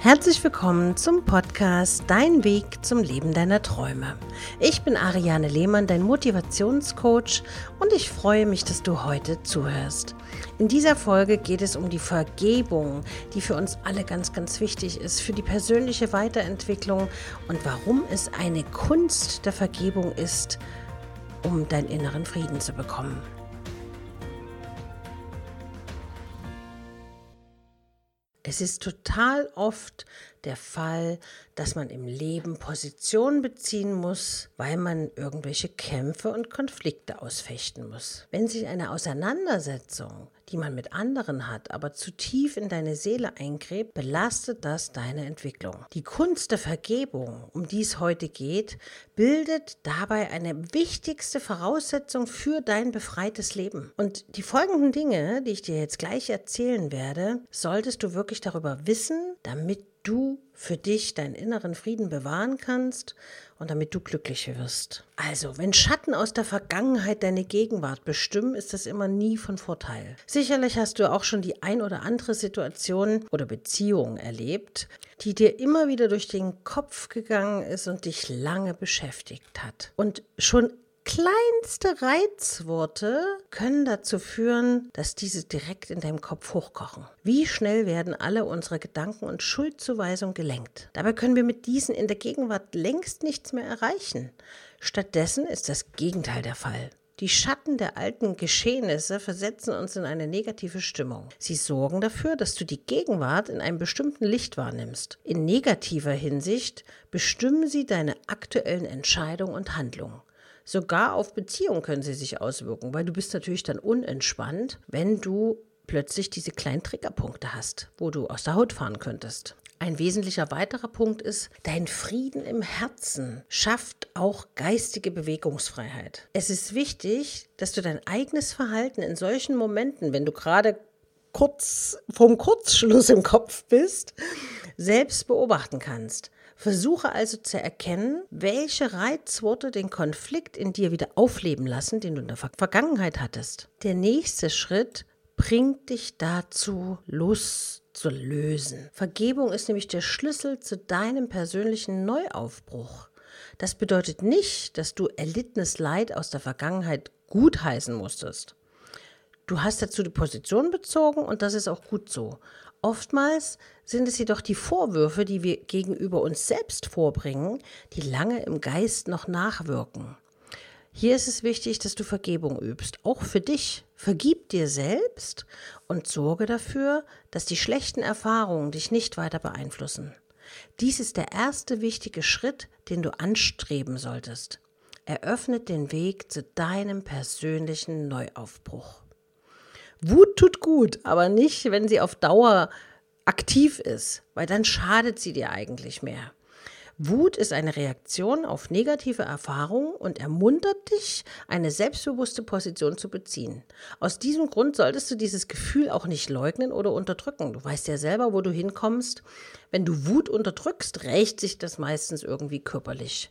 Herzlich willkommen zum Podcast Dein Weg zum Leben deiner Träume. Ich bin Ariane Lehmann, dein Motivationscoach und ich freue mich, dass du heute zuhörst. In dieser Folge geht es um die Vergebung, die für uns alle ganz, ganz wichtig ist, für die persönliche Weiterentwicklung und warum es eine Kunst der Vergebung ist, um deinen inneren Frieden zu bekommen. Es ist total oft der Fall, dass man im Leben Position beziehen muss, weil man irgendwelche Kämpfe und Konflikte ausfechten muss. Wenn sich eine Auseinandersetzung, die man mit anderen hat, aber zu tief in deine Seele eingräbt, belastet das deine Entwicklung. Die Kunst der Vergebung, um die es heute geht, bildet dabei eine wichtigste Voraussetzung für dein befreites Leben. Und die folgenden Dinge, die ich dir jetzt gleich erzählen werde, solltest du wirklich darüber wissen, damit du für dich deinen inneren Frieden bewahren kannst und damit du glücklich wirst. Also, wenn Schatten aus der Vergangenheit deine Gegenwart bestimmen, ist das immer nie von Vorteil. Sicherlich hast du auch schon die ein oder andere Situation oder Beziehung erlebt, die dir immer wieder durch den Kopf gegangen ist und dich lange beschäftigt hat. Und schon kleinste Reizworte können dazu führen, dass diese direkt in deinem Kopf hochkochen. Wie schnell werden alle unsere Gedanken und Schuldzuweisung gelenkt? Dabei können wir mit diesen in der Gegenwart längst nichts mehr erreichen. Stattdessen ist das Gegenteil der Fall. Die Schatten der alten Geschehnisse versetzen uns in eine negative Stimmung. Sie sorgen dafür, dass du die Gegenwart in einem bestimmten Licht wahrnimmst. In negativer Hinsicht bestimmen sie deine aktuellen Entscheidungen und Handlungen. Sogar auf Beziehungen können sie sich auswirken, weil du bist natürlich dann unentspannt, wenn du plötzlich diese kleinen Triggerpunkte hast, wo du aus der Haut fahren könntest. Ein wesentlicher weiterer Punkt ist, dein Frieden im Herzen schafft auch geistige Bewegungsfreiheit. Es ist wichtig, dass du dein eigenes Verhalten in solchen Momenten, wenn du gerade kurz vom Kurzschluss im Kopf bist, selbst beobachten kannst. Versuche also zu erkennen, welche Reizworte den Konflikt in dir wieder aufleben lassen, den du in der Vergangenheit hattest. Der nächste Schritt bringt dich dazu, loszulösen. Vergebung ist nämlich der Schlüssel zu deinem persönlichen Neuaufbruch. Das bedeutet nicht, dass du erlittenes Leid aus der Vergangenheit gutheißen musstest. Du hast dazu die Position bezogen und das ist auch gut so. Oftmals sind es jedoch die Vorwürfe, die wir gegenüber uns selbst vorbringen, die lange im Geist noch nachwirken. Hier ist es wichtig, dass du Vergebung übst, auch für dich. Vergib dir selbst und sorge dafür, dass die schlechten Erfahrungen dich nicht weiter beeinflussen. Dies ist der erste wichtige Schritt, den du anstreben solltest. Eröffnet den Weg zu deinem persönlichen Neuaufbruch. Wut tut gut, aber nicht, wenn sie auf Dauer aktiv ist, weil dann schadet sie dir eigentlich mehr. Wut ist eine Reaktion auf negative Erfahrungen und ermuntert dich, eine selbstbewusste Position zu beziehen. Aus diesem Grund solltest du dieses Gefühl auch nicht leugnen oder unterdrücken. Du weißt ja selber, wo du hinkommst. Wenn du Wut unterdrückst, rächt sich das meistens irgendwie körperlich.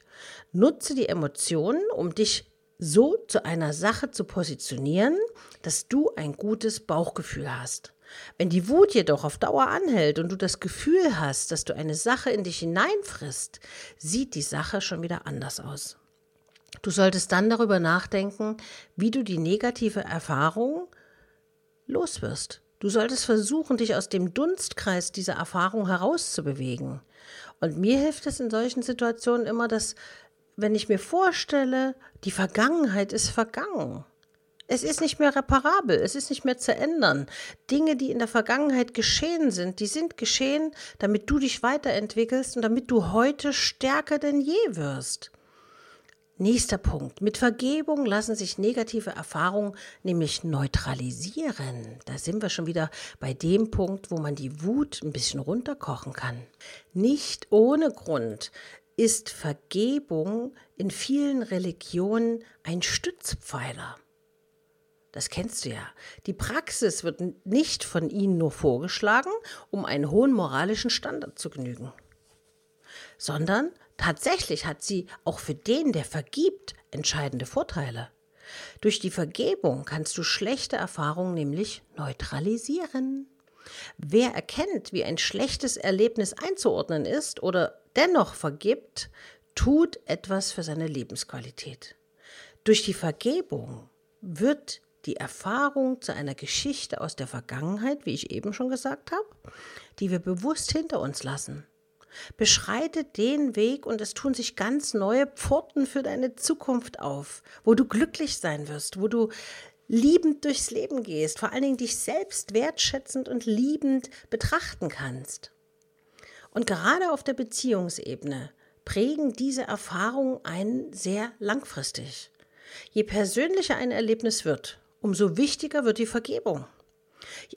Nutze die Emotionen, um dich so zu einer Sache zu positionieren, dass du ein gutes Bauchgefühl hast. Wenn die Wut jedoch auf Dauer anhält und du das Gefühl hast, dass du eine Sache in dich hineinfrisst, sieht die Sache schon wieder anders aus. Du solltest dann darüber nachdenken, wie du die negative Erfahrung loswirst. Du solltest versuchen, dich aus dem Dunstkreis dieser Erfahrung herauszubewegen. Und mir hilft es in solchen Situationen immer, dass wenn ich mir vorstelle, die Vergangenheit ist vergangen. Es ist nicht mehr reparabel, es ist nicht mehr zu ändern. Dinge, die in der Vergangenheit geschehen sind, die sind geschehen, damit du dich weiterentwickelst und damit du heute stärker denn je wirst. Nächster Punkt. Mit Vergebung lassen sich negative Erfahrungen nämlich neutralisieren. Da sind wir schon wieder bei dem Punkt, wo man die Wut ein bisschen runterkochen kann. Nicht ohne Grund ist Vergebung in vielen Religionen ein Stützpfeiler. Das kennst du ja. Die Praxis wird nicht von ihnen nur vorgeschlagen, um einen hohen moralischen Standard zu genügen, sondern tatsächlich hat sie auch für den, der vergibt, entscheidende Vorteile. Durch die Vergebung kannst du schlechte Erfahrungen nämlich neutralisieren. Wer erkennt, wie ein schlechtes Erlebnis einzuordnen ist oder dennoch vergibt, tut etwas für seine Lebensqualität. Durch die Vergebung wird die Erfahrung zu einer Geschichte aus der Vergangenheit, wie ich eben schon gesagt habe, die wir bewusst hinter uns lassen. Beschreite den Weg und es tun sich ganz neue Pforten für deine Zukunft auf, wo du glücklich sein wirst, wo du liebend durchs Leben gehst, vor allen Dingen dich selbst wertschätzend und liebend betrachten kannst. Und gerade auf der Beziehungsebene prägen diese Erfahrungen einen sehr langfristig. Je persönlicher ein Erlebnis wird, umso wichtiger wird die Vergebung.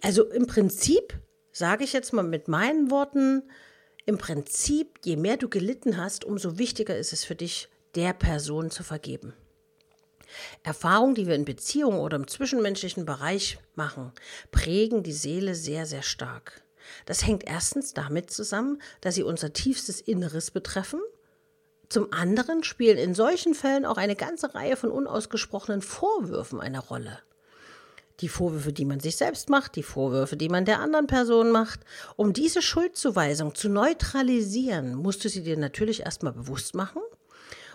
Also im Prinzip, sage ich jetzt mal mit meinen Worten, im Prinzip, je mehr du gelitten hast, umso wichtiger ist es für dich, der Person zu vergeben. Erfahrungen, die wir in Beziehungen oder im zwischenmenschlichen Bereich machen, prägen die Seele sehr, sehr stark. Das hängt erstens damit zusammen, dass sie unser tiefstes Inneres betreffen. Zum anderen spielen in solchen Fällen auch eine ganze Reihe von unausgesprochenen Vorwürfen eine Rolle. Die Vorwürfe, die man sich selbst macht, die Vorwürfe, die man der anderen Person macht. Um diese Schuldzuweisung zu neutralisieren, musst du sie dir natürlich erstmal bewusst machen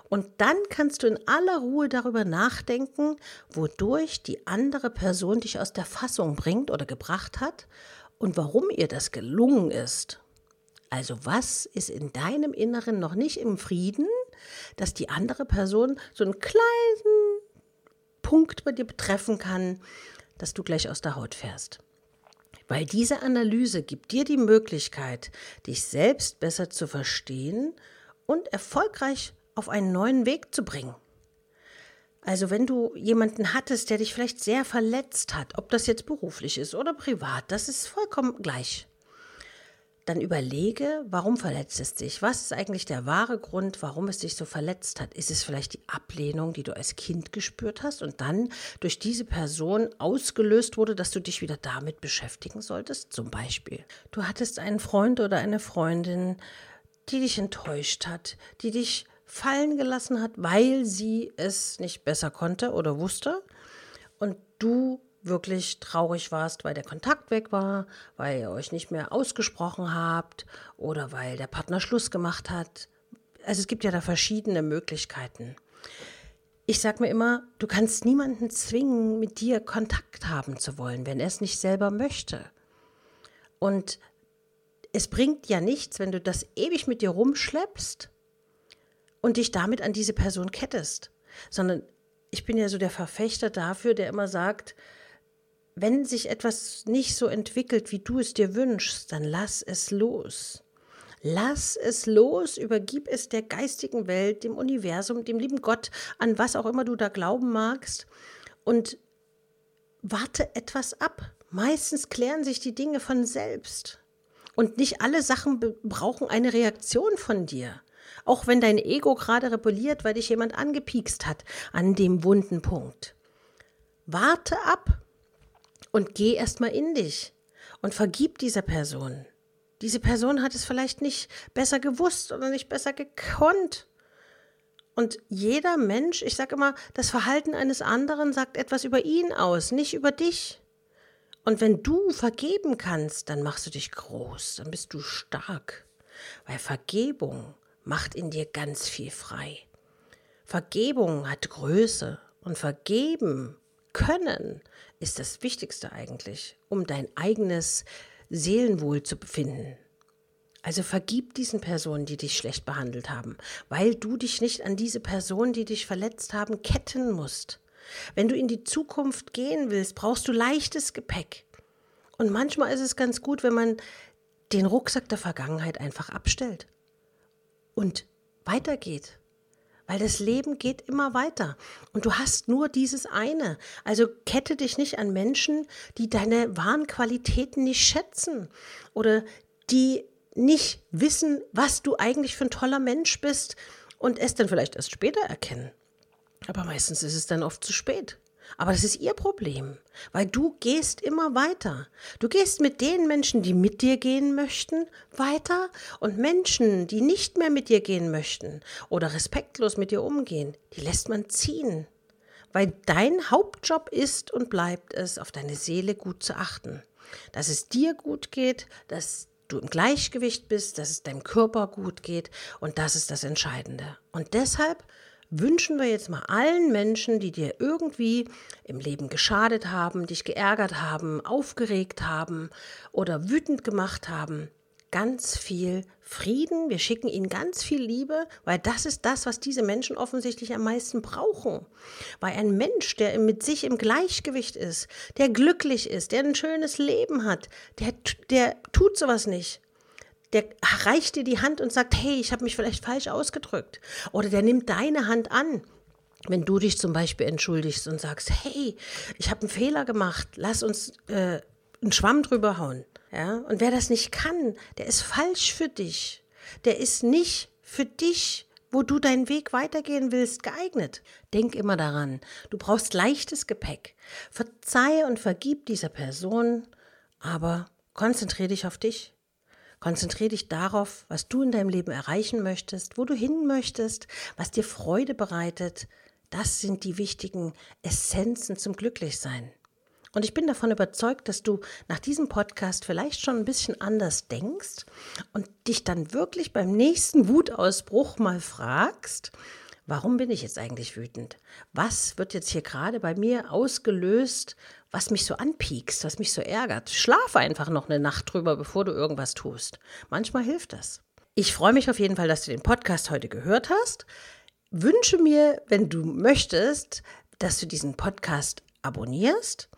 und dann kannst du in aller Ruhe darüber nachdenken, wodurch die andere Person dich aus der Fassung bringt oder gebracht hat und warum ihr das gelungen ist. Also was ist in deinem Inneren noch nicht im Frieden, dass die andere Person so einen kleinen Punkt bei dir betreffen kann, dass du gleich aus der Haut fährst. Weil diese Analyse gibt dir die Möglichkeit, dich selbst besser zu verstehen und erfolgreich auf einen neuen Weg zu bringen. Also wenn du jemanden hattest, der dich vielleicht sehr verletzt hat, ob das jetzt beruflich ist oder privat, das ist vollkommen gleich. Dann überlege, warum verletzt es dich? Was ist eigentlich der wahre Grund, warum es dich so verletzt hat? Ist es vielleicht die Ablehnung, die du als Kind gespürt hast und dann durch diese Person ausgelöst wurde, dass du dich wieder damit beschäftigen solltest? Zum Beispiel, du hattest einen Freund oder eine Freundin, die dich enttäuscht hat, die dich fallen gelassen hat, weil sie es nicht besser konnte oder wusste und du wirklich traurig warst, weil der Kontakt weg war, weil ihr euch nicht mehr ausgesprochen habt oder weil der Partner Schluss gemacht hat. Also es gibt ja da verschiedene Möglichkeiten. Ich sage mir immer, du kannst niemanden zwingen, mit dir Kontakt haben zu wollen, wenn er es nicht selber möchte. Und es bringt ja nichts, wenn du das ewig mit dir rumschleppst und dich damit an diese Person kettest, sondern ich bin ja so der Verfechter dafür, der immer sagt, wenn sich etwas nicht so entwickelt, wie du es dir wünschst, dann lass es los. Lass es los, übergib es der geistigen Welt, dem Universum, dem lieben Gott, an was auch immer du da glauben magst und warte etwas ab. Meistens klären sich die Dinge von selbst. Und nicht alle Sachen brauchen eine Reaktion von dir. Auch wenn dein Ego gerade rebelliert, weil dich jemand angepiekst hat an dem wunden Punkt. Warte ab und geh erstmal in dich und vergib dieser Person. Diese Person hat es vielleicht nicht besser gewusst oder nicht besser gekonnt. Und jeder Mensch, ich sage immer, das Verhalten eines anderen sagt etwas über ihn aus, nicht über dich. Und wenn du vergeben kannst, dann machst du dich groß, dann bist du stark. Weil Vergebung macht in dir ganz viel frei. Vergebung hat Größe und vergeben können ist das Wichtigste eigentlich, um dein eigenes Seelenwohl zu befinden. Also vergib diesen Personen, die dich schlecht behandelt haben, weil du dich nicht an diese Personen, die dich verletzt haben, ketten musst. Wenn du in die Zukunft gehen willst, brauchst du leichtes Gepäck. Und manchmal ist es ganz gut, wenn man den Rucksack der Vergangenheit einfach abstellt und weitergeht. Weil das Leben geht immer weiter. Und du hast nur dieses eine. Also kette dich nicht an Menschen, die deine wahren Qualitäten nicht schätzen oder die nicht wissen, was du eigentlich für ein toller Mensch bist und es dann vielleicht erst später erkennen. Aber meistens ist es dann oft zu spät. Aber das ist ihr Problem, weil du gehst immer weiter. Du gehst mit den Menschen, die mit dir gehen möchten, weiter und Menschen, die nicht mehr mit dir gehen möchten oder respektlos mit dir umgehen, die lässt man ziehen. Weil dein Hauptjob ist und bleibt es, auf deine Seele gut zu achten. dass es dir gut geht, dass du im Gleichgewicht bist, dass es deinem Körper gut geht und das ist das Entscheidende. Und deshalb wünschen wir jetzt mal allen Menschen, die dir irgendwie im Leben geschadet haben, dich geärgert haben, aufgeregt haben oder wütend gemacht haben, ganz viel Frieden, wir schicken ihnen ganz viel Liebe, weil das ist das, was diese Menschen offensichtlich am meisten brauchen. Weil ein Mensch, der mit sich im Gleichgewicht ist, der glücklich ist, der ein schönes Leben hat, der, der tut sowas nicht. Der reicht dir die Hand und sagt, hey, ich habe mich vielleicht falsch ausgedrückt. Oder der nimmt deine Hand an wenn du dich zum Beispiel entschuldigst und sagst, hey, ich habe einen Fehler gemacht, lass uns äh, einen Schwamm drüber hauen. Ja? Und wer das nicht kann, der ist falsch für dich. Der ist nicht für dich, wo du deinen Weg weitergehen willst, geeignet. Denk immer daran, du brauchst leichtes Gepäck. Verzeihe und vergib dieser Person, aber konzentriere dich auf dich. Konzentriere dich darauf, was du in deinem Leben erreichen möchtest, wo du hin möchtest, was dir Freude bereitet. Das sind die wichtigen Essenzen zum Glücklichsein. Und ich bin davon überzeugt, dass du nach diesem Podcast vielleicht schon ein bisschen anders denkst und dich dann wirklich beim nächsten Wutausbruch mal fragst, warum bin ich jetzt eigentlich wütend? Was wird jetzt hier gerade bei mir ausgelöst, was mich so anpiekst, was mich so ärgert? Schlaf einfach noch eine Nacht drüber, bevor du irgendwas tust. Manchmal hilft das. Ich freue mich auf jeden Fall, dass du den Podcast heute gehört hast. Wünsche mir, wenn du möchtest, dass du diesen Podcast abonnierst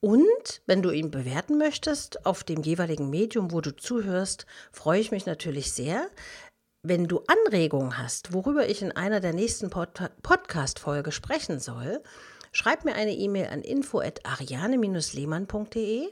und wenn du ihn bewerten möchtest auf dem jeweiligen Medium, wo du zuhörst, freue ich mich natürlich sehr. Wenn du Anregungen hast, worüber ich in einer der nächsten Pod Podcast-Folge sprechen soll, schreib mir eine E-Mail an info@ariane-lehmann.de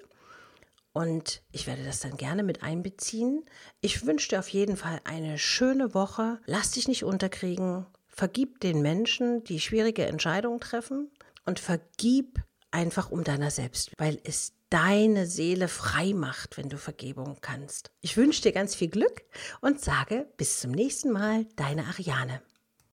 und ich werde das dann gerne mit einbeziehen. Ich wünsche dir auf jeden Fall eine schöne Woche. Lass dich nicht unterkriegen. Vergib den Menschen, die schwierige Entscheidungen treffen und vergib einfach um deiner selbst, weil es deine Seele frei macht, wenn du Vergebung kannst. Ich wünsche dir ganz viel Glück und sage bis zum nächsten Mal, deine Ariane.